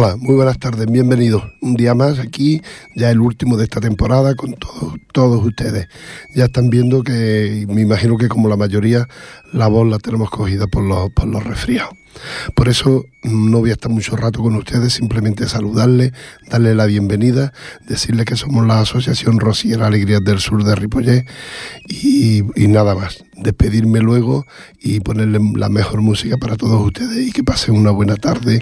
Hola, muy buenas tardes, bienvenidos. Un día más aquí, ya el último de esta temporada con todos, todos ustedes. Ya están viendo que, me imagino que como la mayoría, la voz la tenemos cogida por los, por los resfriados. Por eso no voy a estar mucho rato con ustedes, simplemente saludarles, darles la bienvenida, decirles que somos la Asociación Rosiera Alegrías del Sur de Ripollet y, nada más. Despedirme luego y ponerle la mejor música para todos ustedes y que pasen una buena tarde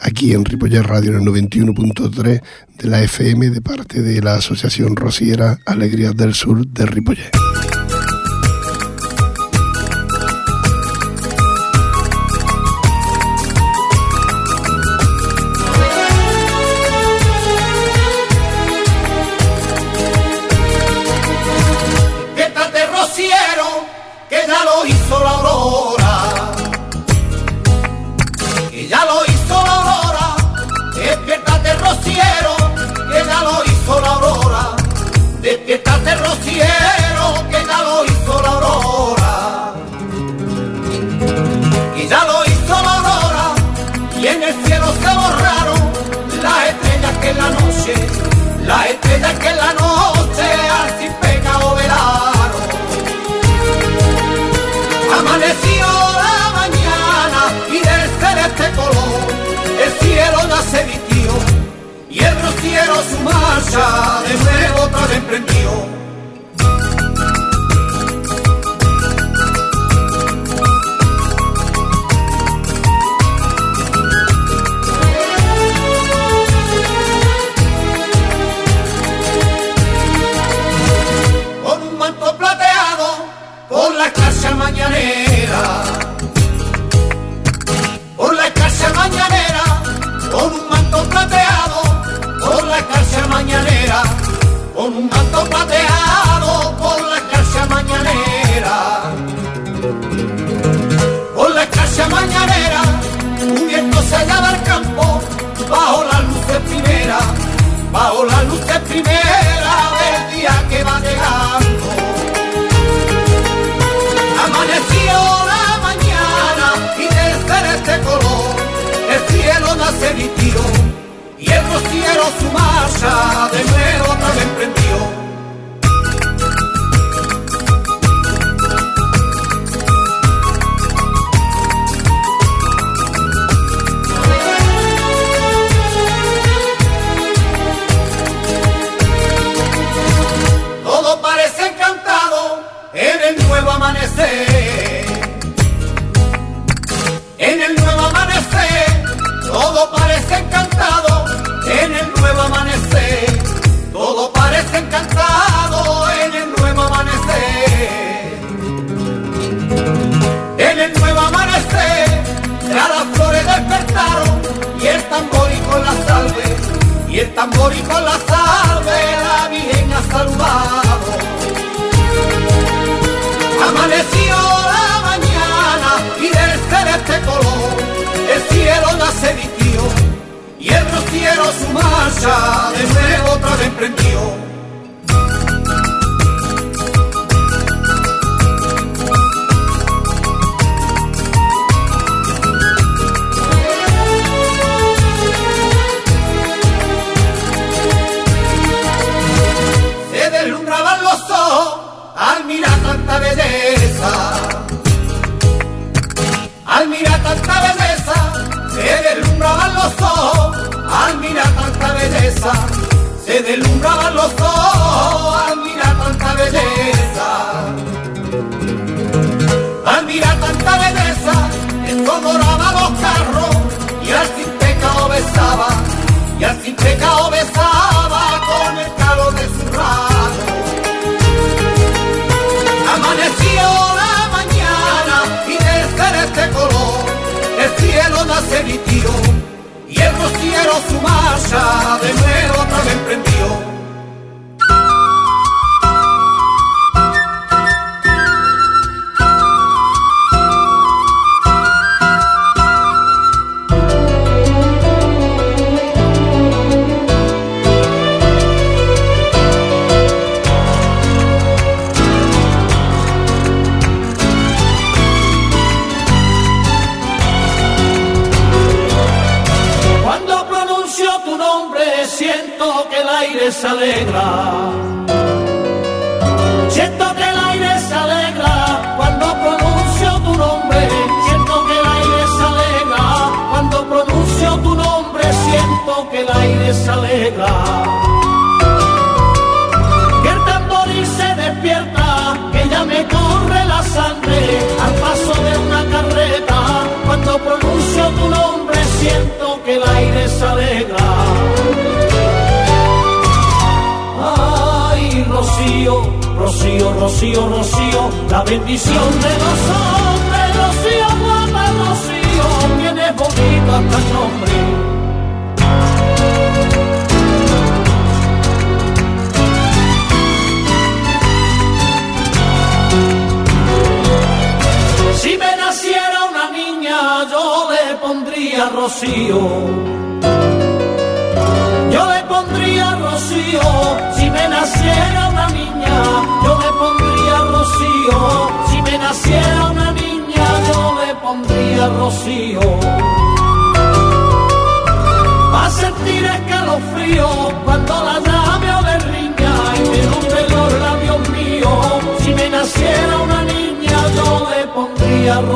aquí en Ripollet Radio en el 91.3 de la FM de parte de la Asociación Rosiera Alegrías del Sur de Ripollet. Su marcha de nuevo vez emprendió. Su marcha de nuevo otra vez emprendió. Se deslumbraban los ojos al mirar tanta belleza. Al mirar tanta belleza, doraba los carros y al sin pecado besaba, y al sin pecado besaba con el calor de su rato. Amaneció la mañana y de este color el cielo nace tío y el rociero su marcha de nuevo otra vez emprendió.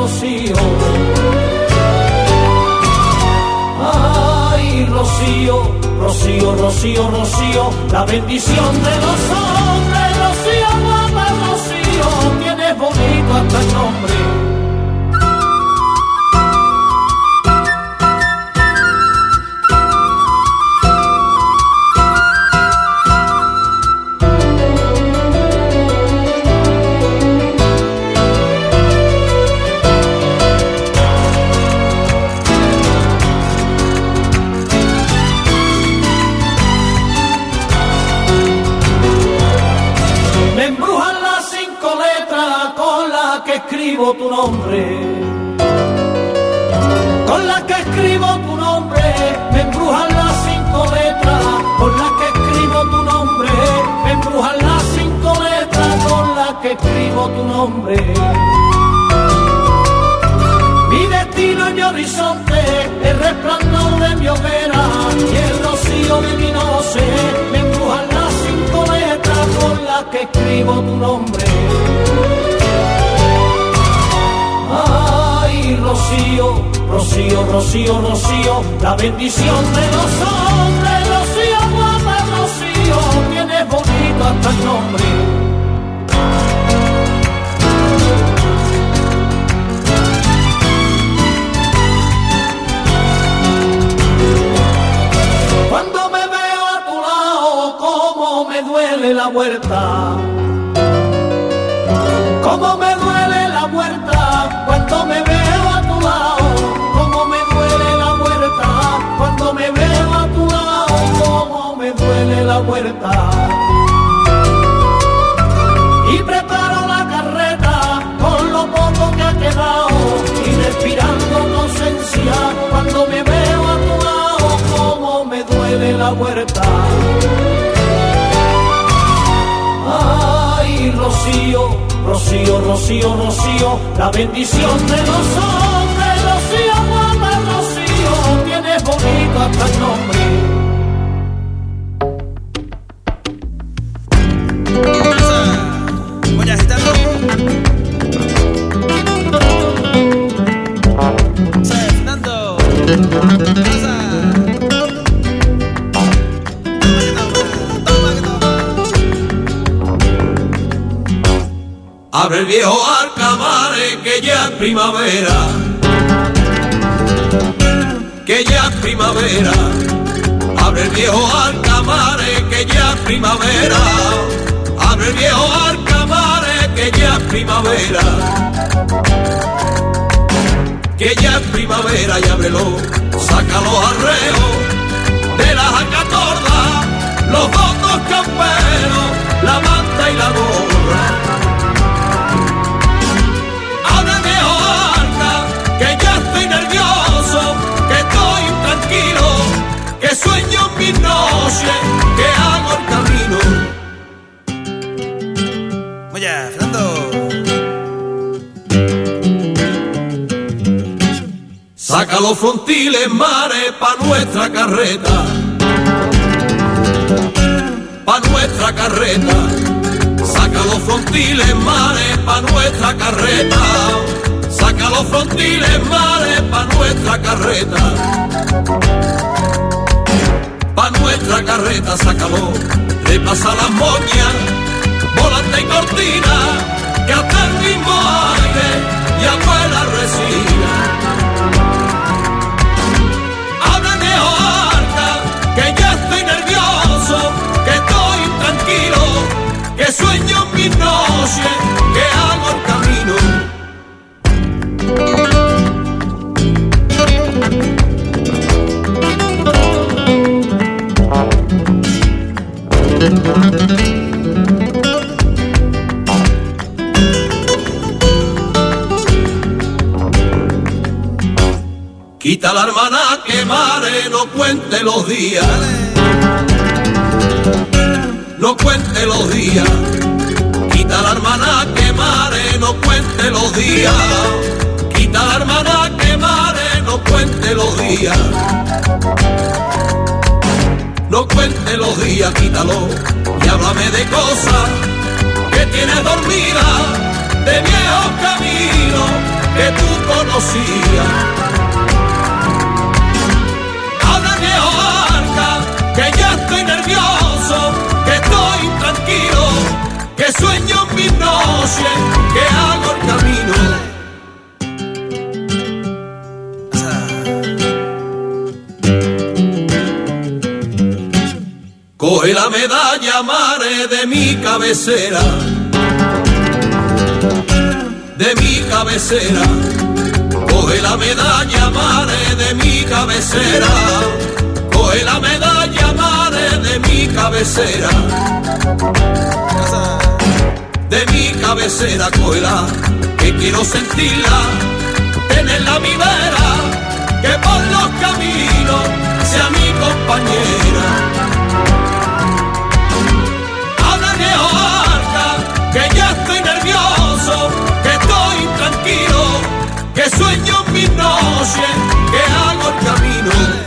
Rocío. Ay, Rocío, Rocío, Rocío, Rocío, la bendición de los hombres, Mi destino y mi horizonte, el resplandor de mi hoguera y el rocío de mi noche, me empujan las cinco letras con las que escribo tu nombre. Ay, Rocío, Rocío, Rocío, Rocío, la bendición de los hombres, Rocío, guapa, Rocío, tienes bonito hasta el nombre. La huerta. Cómo me duele la huerta cuando me veo a tu lado. Cómo me duele la huerta cuando me veo a tu lado. Cómo me duele la huerta. Y preparo la carreta con lo poco que ha quedado y respirando tu cuando me veo a tu lado. Cómo me duele la huerta. Ay, Rocío, Rocío, Rocío, Rocío, la bendición de los hombres, Rocío, guapa, Rocío, tienes bonito hasta el. Viejo alcamare que ya es primavera. Que ya es primavera. Abre el viejo alcamare que ya es primavera. Abre el viejo alcamare que ya es primavera. Que ya es primavera y ábrelo. Saca los arreos de la jacatorda. Los votos camperos, los frontiles mares pa' nuestra carreta. pa' nuestra carreta. Saca los frontiles mares pa' nuestra carreta. Saca los frontiles mares pa' nuestra carreta. Pa' nuestra carreta, sácalo, le pasa las moñas, volante y cortina, que hasta el mismo aire y abuela resina. Sueño en mis noches, que hago el camino. Quita la hermana que mare, no cuente los días. No cuente los días. Quita la hermana que mare, no cuente los días. Quita la hermana que mare, no cuente los días. No cuente los días, quítalo y háblame de cosas que tienes dormida, de viejos caminos que tú conocías. Que sueño en mis noches, que hago el camino. Coge la medalla mare de mi cabecera, de mi cabecera. Coge la medalla mare de mi cabecera, coge la medalla mare de mi cabecera, mi cabecera, cógela, que quiero sentirla, tenerla mi vera, que por los caminos sea mi compañera. Habla viejo arca, que ya estoy nervioso, que estoy intranquilo, que sueño mis noches, que hago el camino.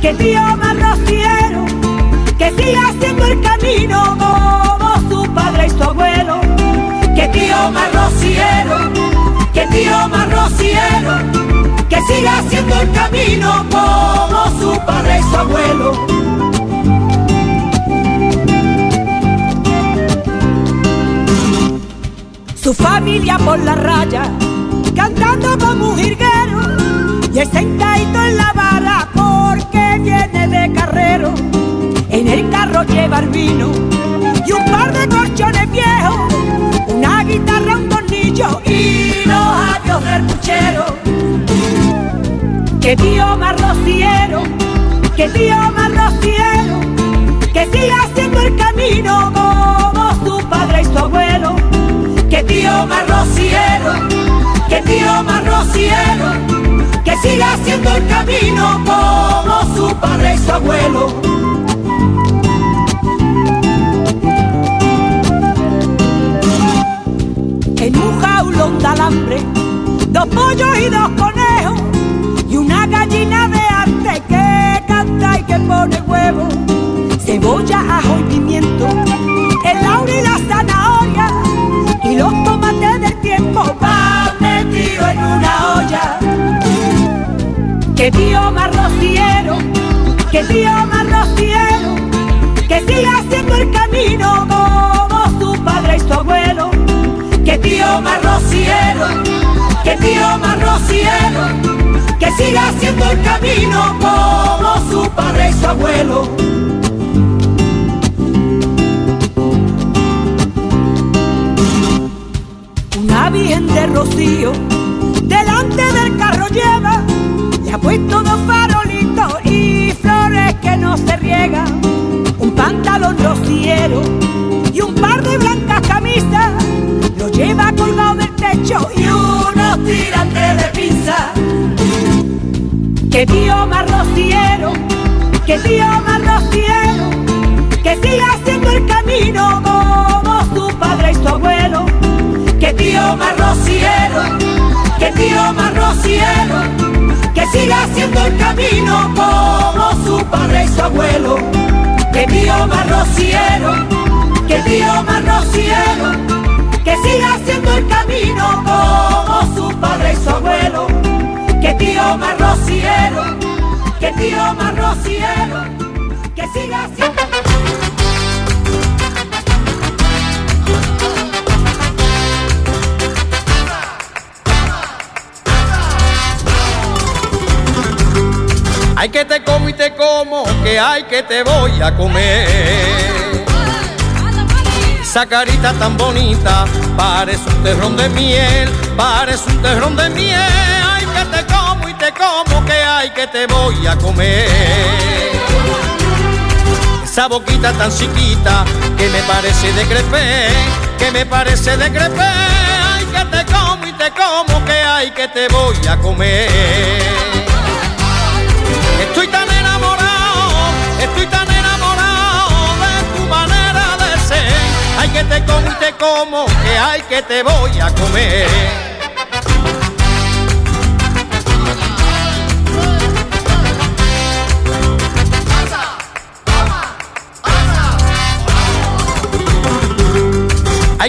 Que tío marrociero, que siga haciendo el camino como su padre y su abuelo. Que tío marrociero, que tío marrociero, que siga haciendo el camino como su padre y su abuelo. Su familia por la raya, cantando como un jirguero, y el sentadito en la vara viene de carrero. En el carro lleva el vino y un par de colchones viejos, una guitarra, un tornillo y los adiós del puchero. Que tío marrociero, que tío marrociero, que siga haciendo el camino como su padre y su abuelo. Que tío marrociero, que tío marrociero, siga haciendo el camino como su padre y su abuelo. En un jaulón de alambre, dos pollos y dos conejos, y una gallina de arte que canta y que pone huevo, cebolla, ajo y pimiento, el laurel y la zanahoria, y los tomates del tiempo van metidos en una olla. Que tío marrociero, que tío marrociero, que siga haciendo el camino como su padre y su abuelo. Que tío marrociero, que tío marrociero, que siga haciendo el camino como su padre y su abuelo. Que tío marrociero, que siga haciendo el camino como su padre y su abuelo. Que tío más rociero, que tío más que siga haciendo el camino como su padre y su abuelo, que tío más rociero, que tío más que siga haciendo el camino como su padre y su abuelo, que tío más rociero, que tío más rociero, que siga haciendo Hay que te como y te como, que hay que te voy a comer. Esa carita tan bonita, parece un terrón de miel, parece un terrón de miel. Como, que te voy a comer. Esa boquita tan chiquita, que me parece de crepé, que me parece de crepé. Ay, que te como y te como, que hay que te voy a comer. Estoy tan enamorado, estoy tan enamorado de tu manera de ser. Ay que te como y te como, que hay que te voy a comer.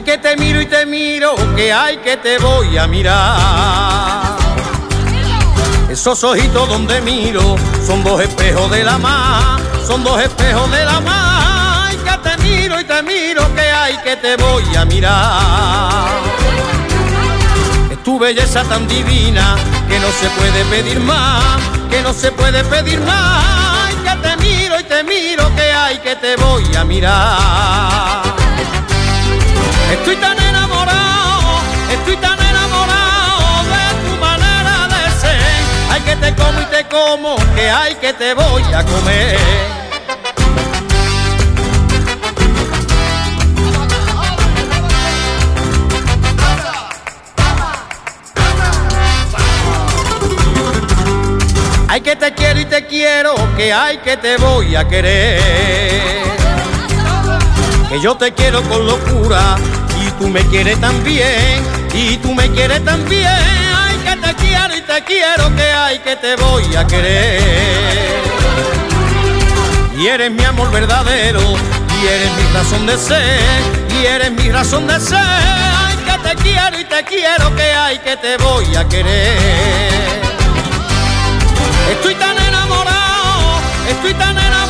Que te miro y te miro, que hay que te voy a mirar. Esos ojitos donde miro son dos espejos de la mar, son dos espejos de la mar. Que te miro y te miro, que hay que te voy a mirar. Es tu belleza tan divina que no se puede pedir más, que no se puede pedir más. Que te miro y te miro, que hay que te voy a mirar. Estoy tan enamorado, estoy tan enamorado de tu manera de ser. Ay que te como y te como, que hay que te voy a comer. Ay que te quiero y te quiero, que hay que te voy a querer. Que yo te quiero con locura tú me quieres también, y tú me quieres también. Ay que te quiero y te quiero, que hay que te voy a querer. Y eres mi amor verdadero, y eres mi razón de ser, y eres mi razón de ser. Ay que te quiero y te quiero, que hay que te voy a querer. Estoy tan enamorado, estoy tan enamorado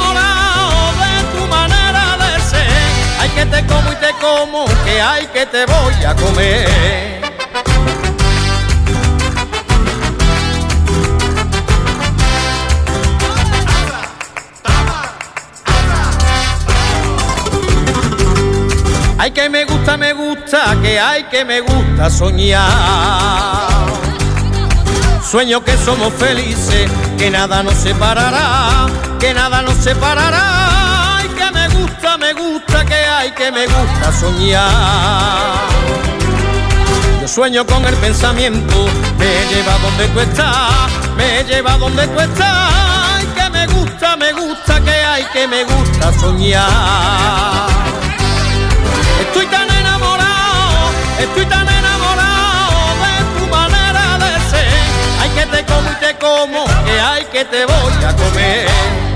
que te como y te como, que hay que te voy a comer. Ay que me gusta, me gusta, que hay que me gusta soñar. Sueño que somos felices, que nada nos separará, que nada nos separará. Ay, que me gusta, me gusta, hay, que me gusta soñar. Yo sueño con el pensamiento, me lleva donde tú estás, me lleva donde tú estás. Ay, que me gusta, me gusta, que hay, que me gusta soñar. Estoy tan enamorado, estoy tan enamorado de tu manera de ser. Ay que te como y te como, que hay que te voy a comer.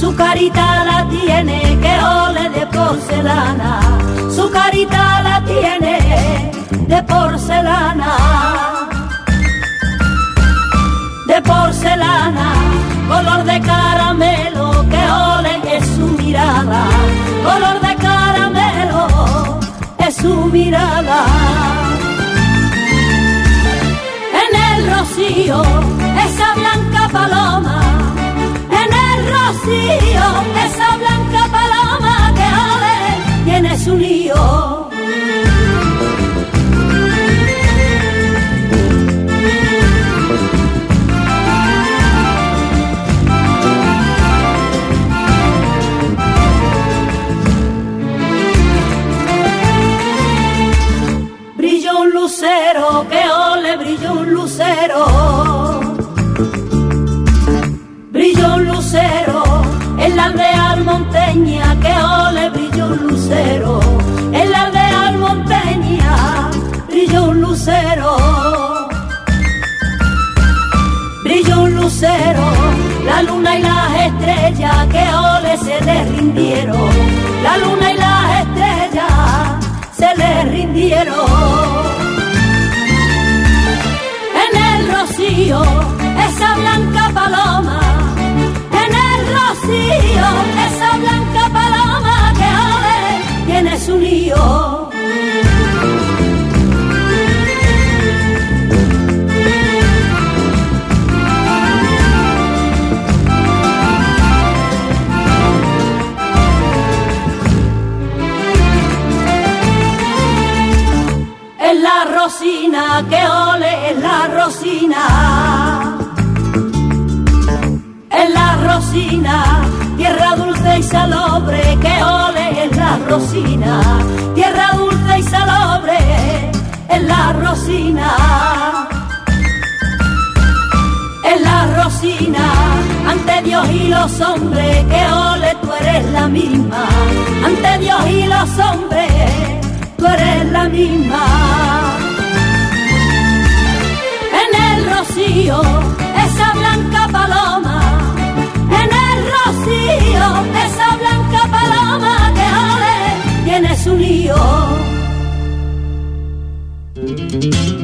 Su carita la tiene, que ole de porcelana. Su carita la tiene de porcelana. De porcelana, color de caramelo, que ole es su mirada. Color de caramelo es su mirada. En el rocío, esa blanca paloma, esa blanca paloma que ale tiene su lío. Ole, brilló un lucero. En la aldea almonteña, brilló un lucero. Brilló un lucero, la luna y las estrellas, que ole se le rindieron. La luna y las estrellas se le rindieron. En el rocío, esa blanca paloma, en el rocío, esa blanca su lío. Es la rosina, que ole, es la rosina. Es la rosina, tierra dulce y salobre, que ole, rosina. Tierra dulce y salobre, es la rosina. Es la rosina, ante Dios y los hombres, que ole, tú eres la misma. Ante Dios y los hombres, tú eres la misma. En el rocío, esa blanca paloma, ole, tiene su lío.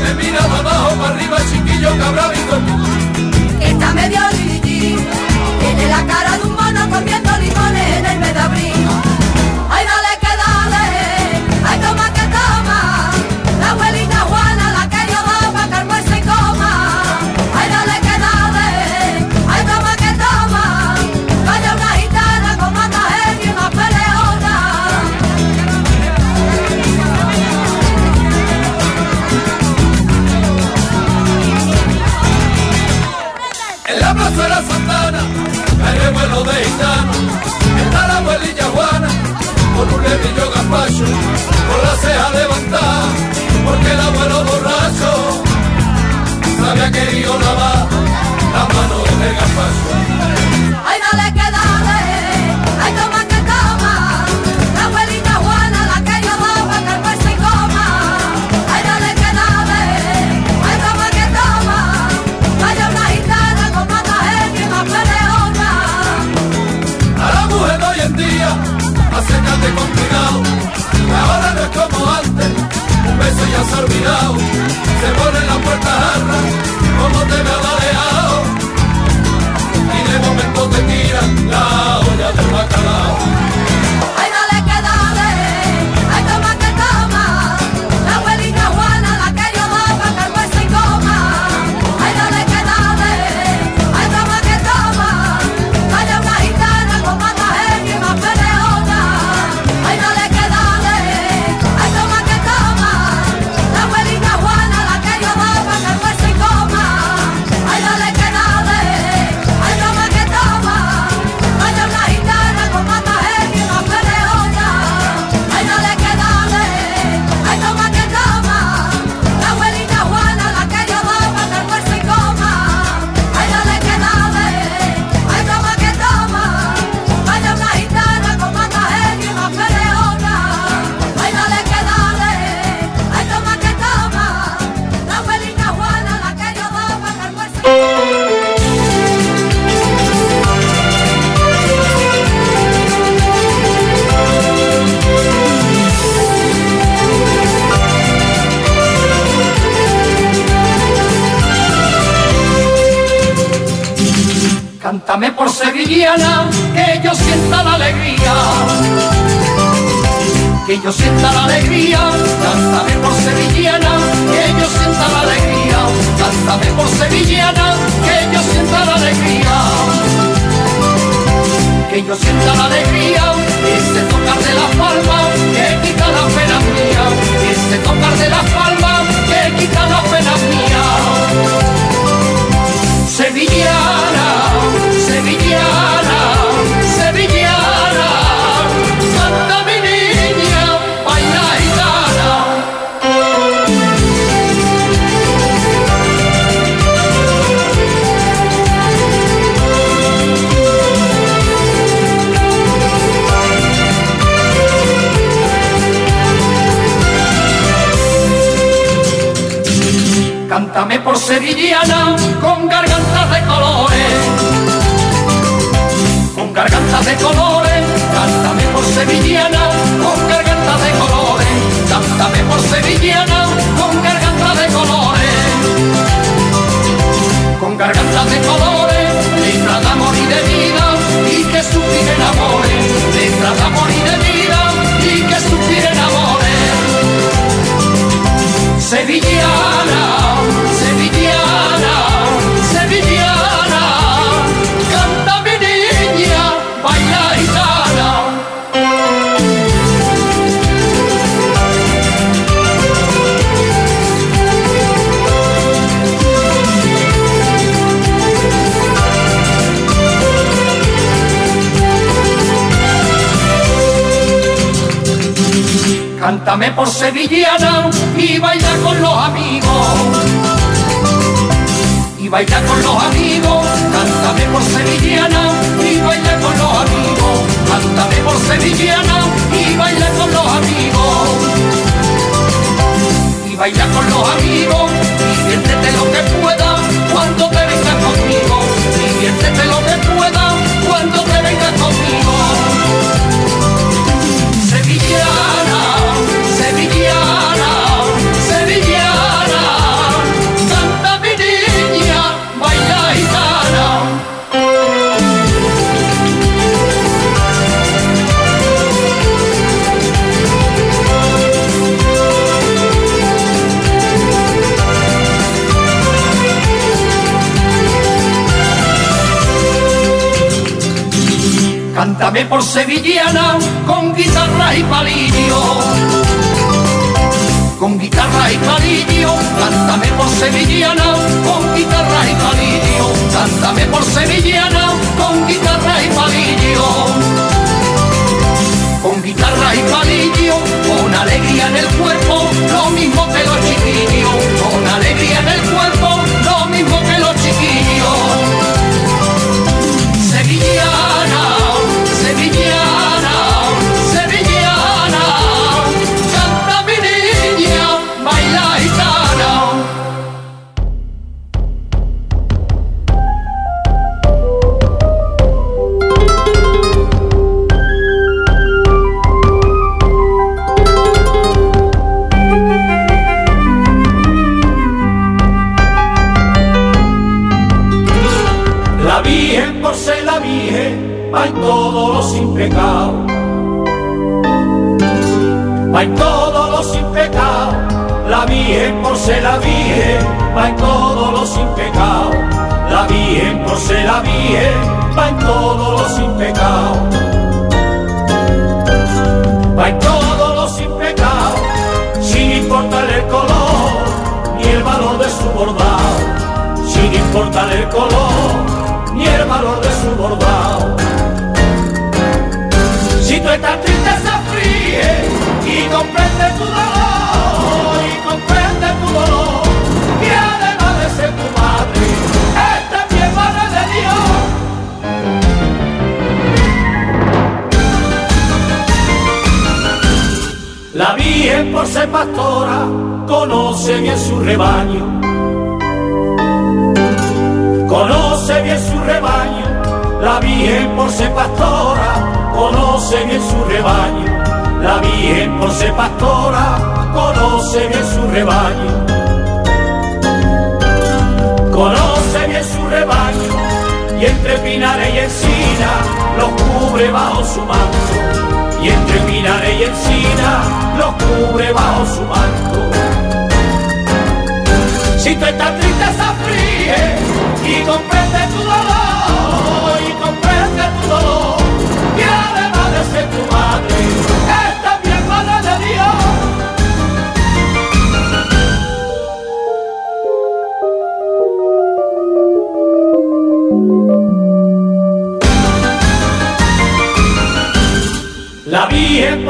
me miraba abajo para arriba, chiquillo cabrón y. cepillo gambacho, con la ceja levantada, porque el abuelo borracho se había querido lavar la mano del gambacho. has olvidado, se pone la puerta jarra cántame por Cántame por sevillana y baila con los amigos. Y baila con los amigos, cántame por sevillana y baila con los amigos. Cántame por sevillana y baila con los amigos. Y baila con los amigos, diviértete lo que pueda Cántame por sevillana con guitarra y palillo. Con guitarra y palillo, cántame por sevillana con guitarra y palillo. Cántame por sevillana con guitarra y palillo. Con guitarra y palillo, con alegría en el cuerpo, lo mismo que los chiquillos. Conoce bien su rebaño. La Virgen por ser pastora conoce bien su rebaño. Conoce bien su rebaño y entre pinares y encina los cubre bajo su manto y entre pinares y encina los cubre bajo su manto. Si tú estás triste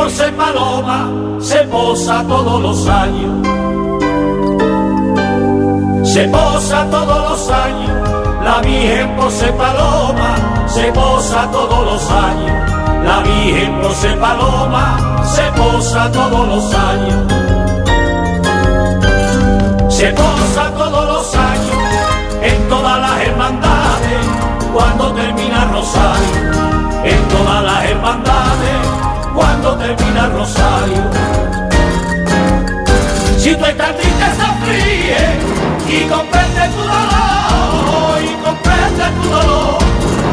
por paloma se posa todos los años. Se posa todos los años. La Virgen por ser paloma se posa todos los años. La Virgen por paloma se posa todos los años. Se posa todos los años en todas las hermandades cuando termina rosario. En todas las hermandades si tú estás triste se fríe y comprende tu dolor, y comprende tu dolor,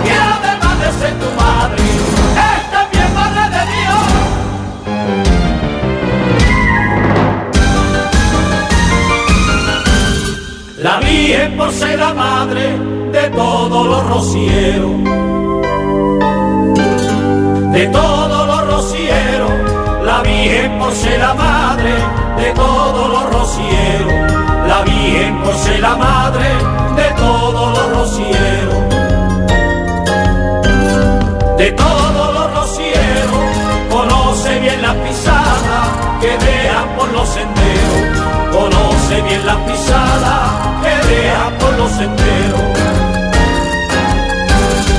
que además de ser tu madre, es también madre de Dios. La Virgen por ser la madre de todos los rocieros, de todos Virgen por ser la madre de todos los rocieros, la Virgen por ser la madre de todos los rocieros, de todos los rocieros, conoce bien las pisadas que dejan por los senderos, conoce bien las pisadas que dejan por los senderos.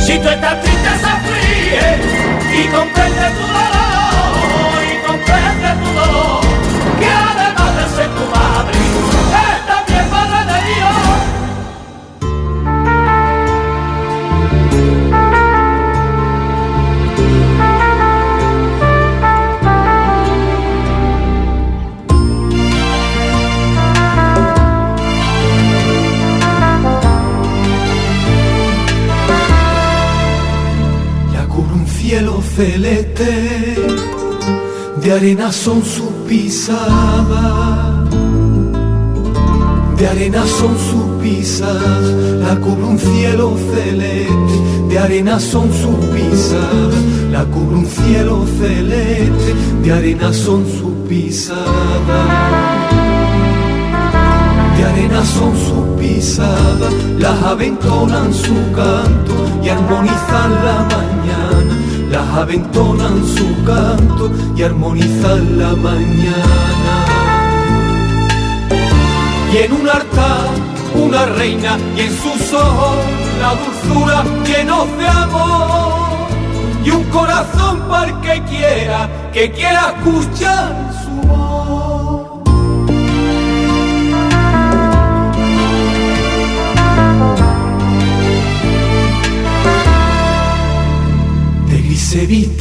Si tú estás triste se fríe y comprende tu celeste, de arena son sus pisadas, de arena son sus pisadas, la cubre un cielo celeste, de arena son sus pisadas, la cubre un cielo celeste, de arena son sus pisadas. De arena son sus pisadas, las aventonan su canto y armonizan la mañana, aventonan su canto y armonizan la mañana. Y en un altar una reina y en sus ojos la dulzura llenos de amor y un corazón para el que quiera, que quiera escuchar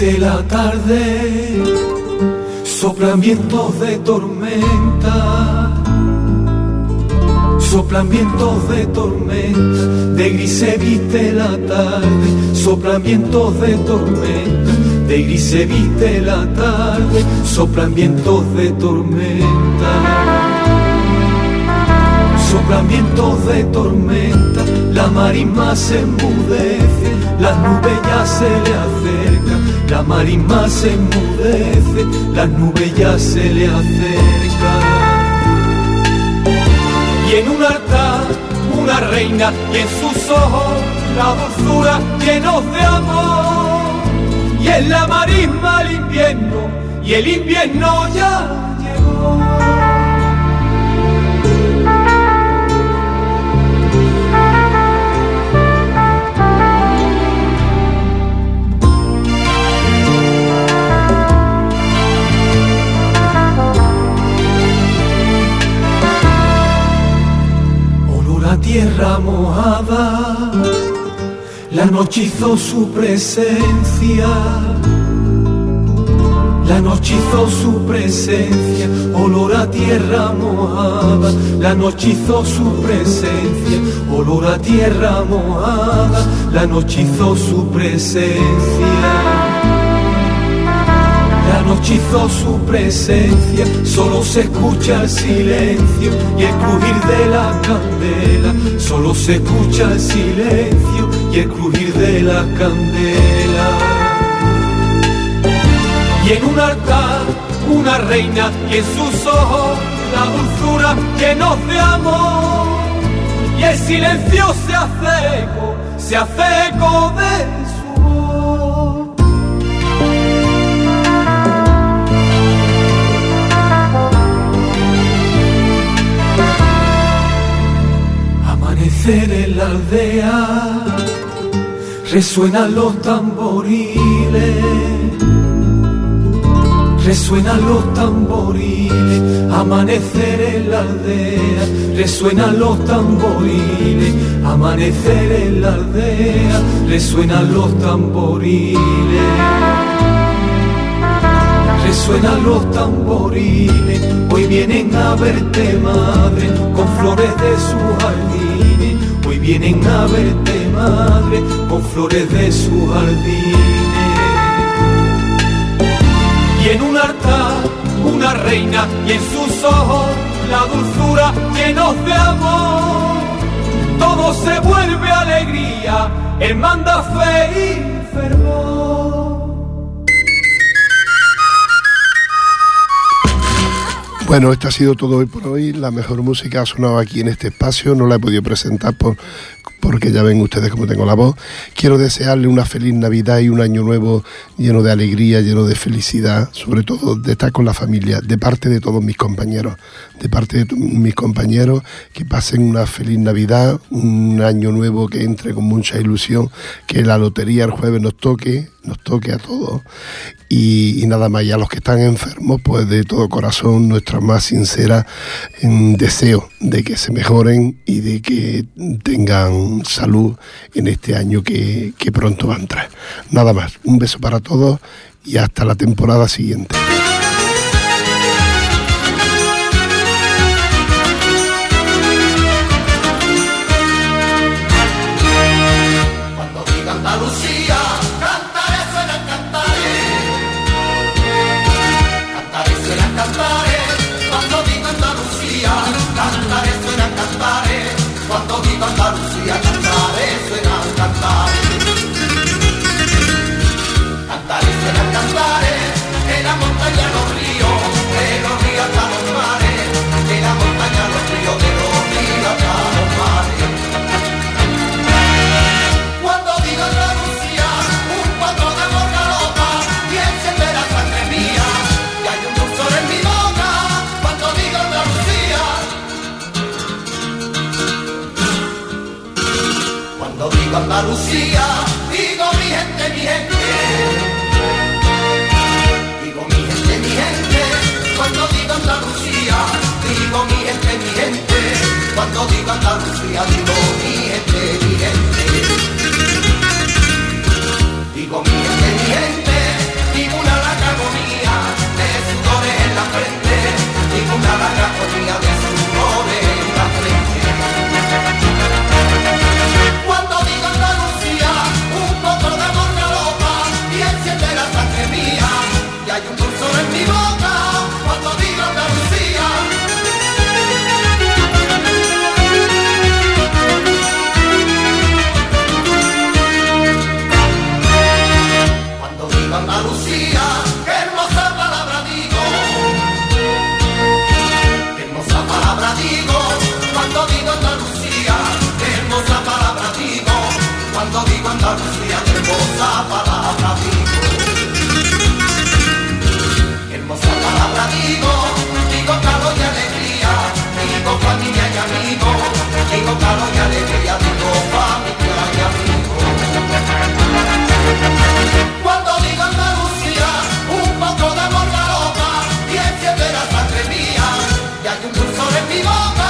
viste la tarde, soplan vientos de tormenta, soplan vientos de tormenta, de gris se viste la tarde, soplan vientos de tormenta, de gris se viste la tarde, soplan vientos de tormenta. Soplan vientos de tormenta, la marisma se enmudece, las nubes ya se le acercan, la marisma se enmudece, las nubes ya se le acercan. Y en un altar una reina y en sus ojos la dulzura llenos de amor. Y en la marisma el invierno y el invierno ya tierra mojada, la noche hizo su presencia, la noche hizo su presencia, olor a tierra mojada, la noche hizo su presencia, olor a tierra mojada, la noche hizo su presencia. La noche hizo su presencia, solo se escucha el silencio y el crujir de la candela, solo se escucha el silencio y el crujir de la candela. Y en un altar una reina y en sus ojos la dulzura llenos de amor. Y el silencio se hace eco, se hace eco de Amanecer en la aldea, resuenan los tamboriles, resuenan los tamboriles, amanecer en la aldea, resuenan los tamboriles, amanecer en la aldea, resuenan los tamboriles. Suenan los tamborines, hoy vienen a verte madre, con flores de su hoy vienen a verte madre, con flores de su jardines. Y en un altar una reina y en sus ojos la dulzura llenos de amor. Todo se vuelve alegría, él manda fe y fervor. Bueno, esto ha sido todo hoy por hoy. La mejor música ha sonado aquí en este espacio. No la he podido presentar por, porque ya ven ustedes cómo tengo la voz. Quiero desearle una feliz Navidad y un año nuevo lleno de alegría, lleno de felicidad, sobre todo de estar con la familia, de parte de todos mis compañeros, de parte de mis compañeros, que pasen una feliz Navidad, un año nuevo que entre con mucha ilusión, que la lotería el jueves nos toque, nos toque a todos. Y, nada más, y a los que están enfermos, pues de todo corazón nuestra más sincera deseo de que se mejoren y de que tengan salud en este año que, que pronto va a entrar. Nada más, un beso para todos y hasta la temporada siguiente. Digo Andalucía, digo mi gente, mi gente. Digo mi gente, mi gente. Cuando digo Andalucía, digo mi gente, mi gente. Cuando digo Andalucía, digo mi gente, mi gente. Digo mi gente, mi gente, digo una larga agonía de sudores en la frente, digo una larga agonía de llegó calor y alegría de tu familia y amigos. Cuando digo Andalucía, un poco de amor galopa y enciende la sangre mía y hay un dulzor en mi boca.